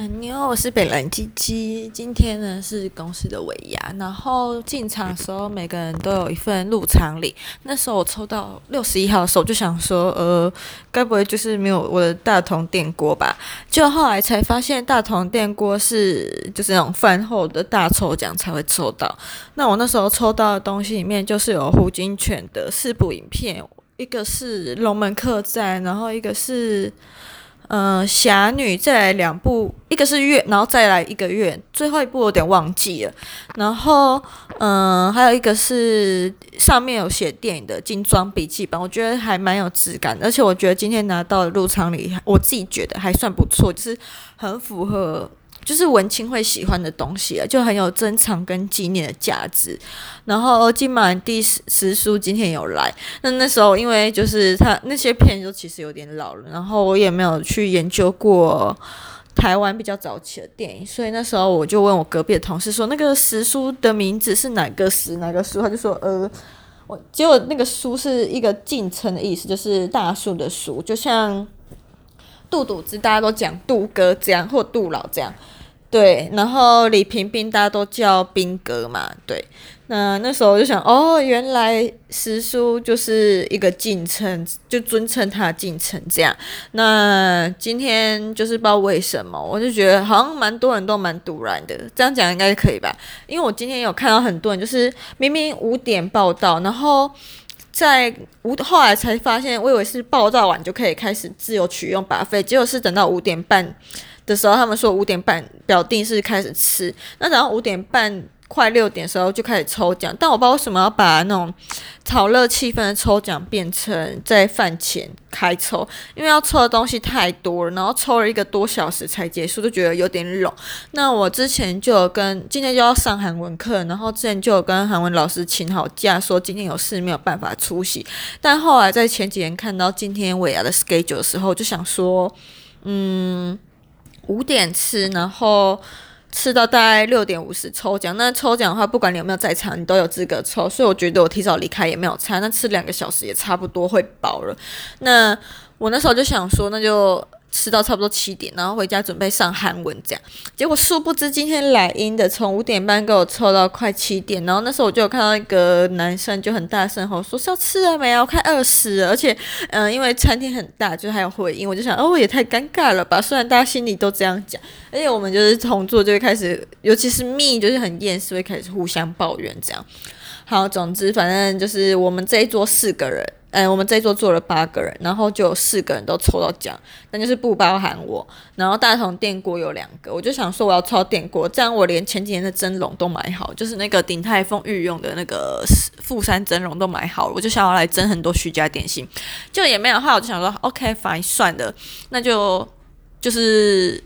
嗯，你好，我是北蓝鸡鸡。今天呢是公司的尾牙，然后进场的时候每个人都有一份入场礼。那时候我抽到六十一号的时候，就想说，呃，该不会就是没有我的大同电锅吧？就后来才发现，大同电锅是就是那种饭后的大抽奖才会抽到。那我那时候抽到的东西里面，就是有胡金铨的四部影片，一个是《龙门客栈》，然后一个是。嗯，侠女再来两部，一个是月，然后再来一个月，最后一部有点忘记了。然后，嗯，还有一个是上面有写电影的精装笔记本，我觉得还蛮有质感，而且我觉得今天拿到的入场礼，我自己觉得还算不错，就是很符合。就是文青会喜欢的东西啊，就很有珍藏跟纪念的价值。然后金马第十十书今天有来，那那时候因为就是他那些片就其实有点老了，然后我也没有去研究过台湾比较早期的电影，所以那时候我就问我隔壁的同事说，那个十书的名字是哪个十哪个书？他就说呃，我结果那个书是一个敬称的意思，就是大树的树，就像杜笃之大家都讲杜哥这样，或杜老这样。对，然后李屏宾大家都叫宾哥嘛，对。那那时候我就想，哦，原来时书就是一个敬称，就尊称他的敬称这样。那今天就是不知道为什么，我就觉得好像蛮多人都蛮突然的，这样讲应该可以吧？因为我今天有看到很多人，就是明明五点报到，然后在五后来才发现，我以为是报道完就可以开始自由取用 buffet，结果是等到五点半。的时候，他们说五点半表定是开始吃，那然后五点半快六点的时候就开始抽奖，但我不知道为什么要把那种炒热气氛的抽奖变成在饭前开抽，因为要抽的东西太多了，然后抽了一个多小时才结束，就觉得有点冗。那我之前就有跟今天就要上韩文课，然后之前就有跟韩文老师请好假，说今天有事没有办法出席，但后来在前几天看到今天尾牙的 schedule 的时候，就想说，嗯。五点吃，然后吃到大概六点五十抽奖。那抽奖的话，不管你有没有在场，你都有资格抽。所以我觉得我提早离开也没有差。那吃两个小时也差不多会饱了。那我那时候就想说，那就。吃到差不多七点，然后回家准备上韩文，这样。结果殊不知今天来阴的，从五点半给我抽到快七点，然后那时候我就有看到一个男生就很大声吼说：“是要吃了没有？快饿死了！”而且，嗯、因为餐厅很大，就是还有回音，我就想，哦，也太尴尬了吧。虽然大家心里都这样讲，而且我们就是同桌就会开始，尤其是 me 就是很厌世，会开始互相抱怨这样。好，总之反正就是我们这一桌四个人。嗯、我们这一桌坐了八个人，然后就有四个人都抽到奖，但就是不包含我。然后大同电锅有两个，我就想说我要抽电锅，这样我连前几年的蒸笼都买好，就是那个鼎泰丰御用的那个富山蒸笼都买好了，我就想要来蒸很多徐家点心，就也没有话，我就想说 OK fine 算了，那就就是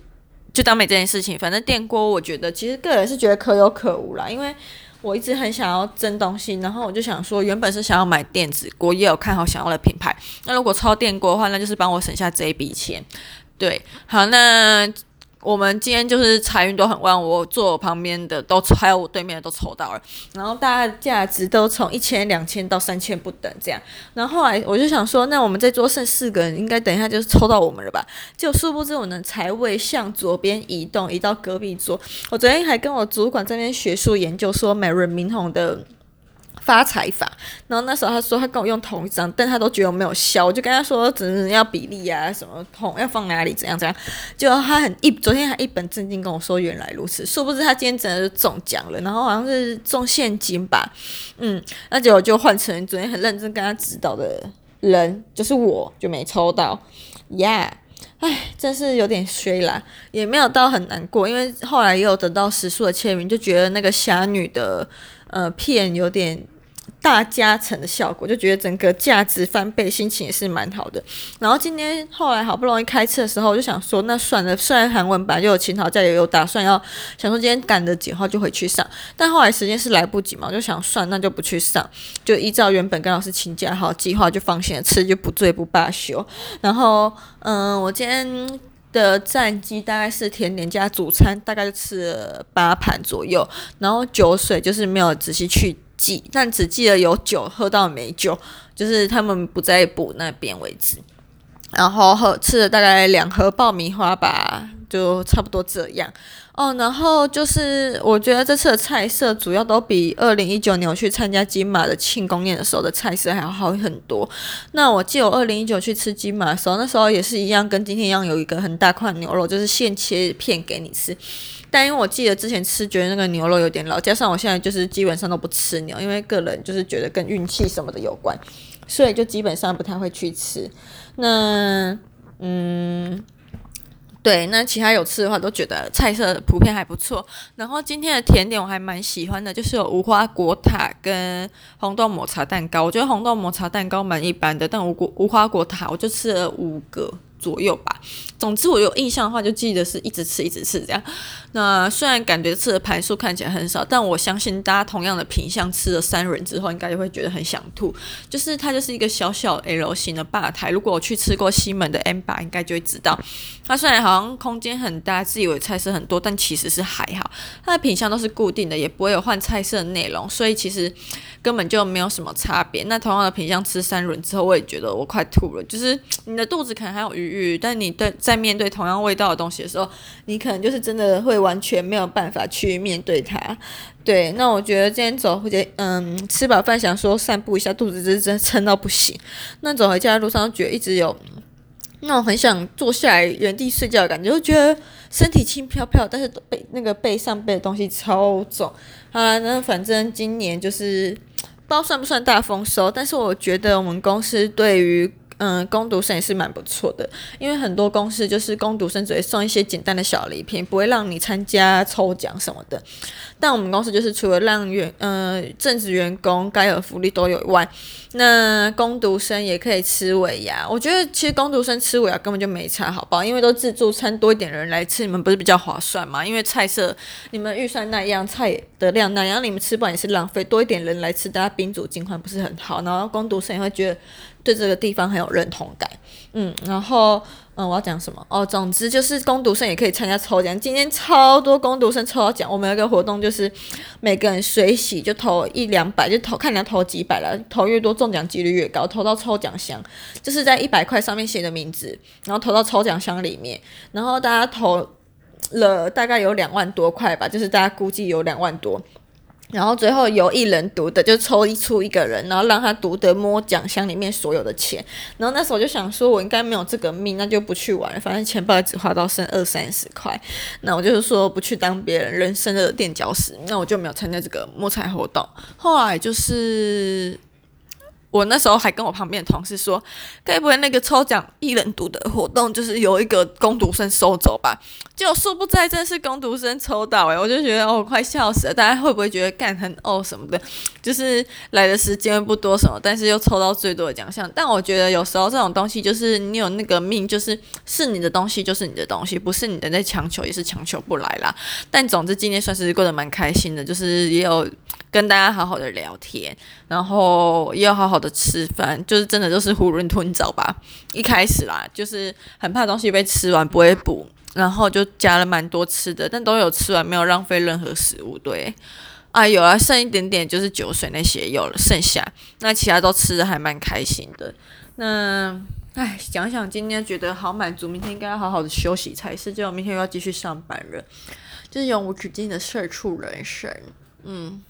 就当没这件事情。反正电锅我觉得其实个人是觉得可有可无啦，因为。我一直很想要蒸东西，然后我就想说，原本是想要买电子锅，也有看好想要的品牌。那如果超电锅的话，那就是帮我省下这一笔钱。对，好，那。我们今天就是财运都很旺，我坐我旁边的都还有我对面的都抽到了，然后大家价值都从一千、两千到三千不等这样。然后后来我就想说，那我们这桌剩四个人，应该等一下就是抽到我们了吧？就殊不知我的财位向左边移动，移到隔壁桌。我昨天还跟我主管这边学术研究说，美轮明宏的。发财法，然后那时候他说他跟我用同一张，但他都觉得我没有效，我就跟他说只能要比例啊，什么同要放哪里，怎样怎样，就他很一昨天还一本正经跟我说原来如此，殊不知他今天真的是中奖了，然后好像是中现金吧，嗯，那结果就换成昨天很认真跟他指导的人，就是我就没抽到，呀，唉，真是有点衰啦，也没有到很难过，因为后来也有得到时数的签名，就觉得那个侠女的呃片有点。大加成的效果，就觉得整个价值翻倍，心情也是蛮好的。然后今天后来好不容易开车的时候，我就想说，那算了，虽然韩文版就有请讨假，也有打算要想说今天赶得及的话就回去上，但后来时间是来不及嘛，我就想算那就不去上，就依照原本跟老师请假好计划，就放心的吃，就不醉不罢休。然后嗯，我今天的战绩大概是甜点加主餐，大概就吃了八盘左右，然后酒水就是没有仔细去。记，但只记得有酒喝到没酒，就是他们不在补那边为止。然后喝吃了大概两盒爆米花吧，就差不多这样哦。然后就是我觉得这次的菜色主要都比二零一九年我去参加金马的庆功宴的时候的菜色还要好很多。那我记得我二零一九去吃金马的时候，那时候也是一样，跟今天一样有一个很大块牛肉，就是现切片给你吃。但因为我记得之前吃觉得那个牛肉有点老，加上我现在就是基本上都不吃牛，因为个人就是觉得跟运气什么的有关，所以就基本上不太会去吃。那嗯，对，那其他有吃的话都觉得菜色普遍还不错。然后今天的甜点我还蛮喜欢的，就是有无花果塔跟红豆抹茶蛋糕。我觉得红豆抹茶蛋糕蛮一般的，但无无花果塔我就吃了五个。左右吧。总之，我有印象的话，就记得是一直吃，一直吃这样。那虽然感觉吃的盘数看起来很少，但我相信大家同样的品相吃了三轮之后，应该就会觉得很想吐。就是它就是一个小小 L 型的吧台。如果我去吃过西门的 M 吧，应该就会知道，它虽然好像空间很大，自以为菜色很多，但其实是还好。它的品相都是固定的，也不会有换菜色的内容，所以其实根本就没有什么差别。那同样的品相吃三轮之后，我也觉得我快吐了。就是你的肚子可能还有余。但你对在面对同样味道的东西的时候，你可能就是真的会完全没有办法去面对它。对，那我觉得今天走回家，嗯，吃饱饭想说散步一下，肚子真真撑到不行。那走回家的路上，觉得一直有那种很想坐下来原地睡觉的感觉，就觉得身体轻飘飘，但是背那个背上背的东西超重。好啦，那反正今年就是不知道算不算大丰收，但是我觉得我们公司对于嗯，工读生也是蛮不错的，因为很多公司就是工读生只会送一些简单的小礼品，不会让你参加抽奖什么的。但我们公司就是除了让员呃正职员工该有福利都有以外，那工读生也可以吃尾牙。我觉得其实工读生吃尾牙根本就没差，好不好？因为都自助餐，多一点人来吃，你们不是比较划算吗？因为菜色你们预算那样，菜的量那样，你们吃不完也是浪费。多一点人来吃，大家宾主尽欢不是很好？然后工读生也会觉得。对这个地方很有认同感，嗯，然后，嗯，我要讲什么？哦，总之就是工读生也可以参加抽奖。今天超多工读生抽到奖，我们有个活动就是每个人随喜就投一两百，就投看你要投几百了，投越多中奖几率越高。投到抽奖箱，就是在一百块上面写的名字，然后投到抽奖箱里面，然后大家投了大概有两万多块吧，就是大家估计有两万多。然后最后由一人独得，就抽一出一个人，然后让他独得摸奖箱里面所有的钱。然后那时候我就想说，我应该没有这个命，那就不去玩了。反正钱包只花到剩二三十块，那我就是说不去当别人人生的垫脚石，那我就没有参加这个摸彩活动。后来就是。我那时候还跟我旁边的同事说，该不会那个抽奖一人独得活动就是有一个工读生收走吧？结果殊不知真是工读生抽到诶，我就觉得哦，快笑死了！大家会不会觉得干很哦什么的？就是来的时间不多什么，但是又抽到最多的奖项。但我觉得有时候这种东西就是你有那个命，就是是你的东西就是你的东西，不是你的在强求也是强求不来啦。但总之今天算是过得蛮开心的，就是也有跟大家好好的聊天，然后也有好好的吃饭，就是真的就是囫囵吞枣吧。一开始啦，就是很怕东西被吃完不会补，然后就加了蛮多吃的，但都有吃完，没有浪费任何食物。对，啊有啊，剩一点点就是酒水那些有了，剩下那其他都吃的还蛮开心的。那唉，想想今天觉得好满足，明天应该要好好的休息才是，结果明天又要继续上班了，就是永无止境的社畜人生。嗯。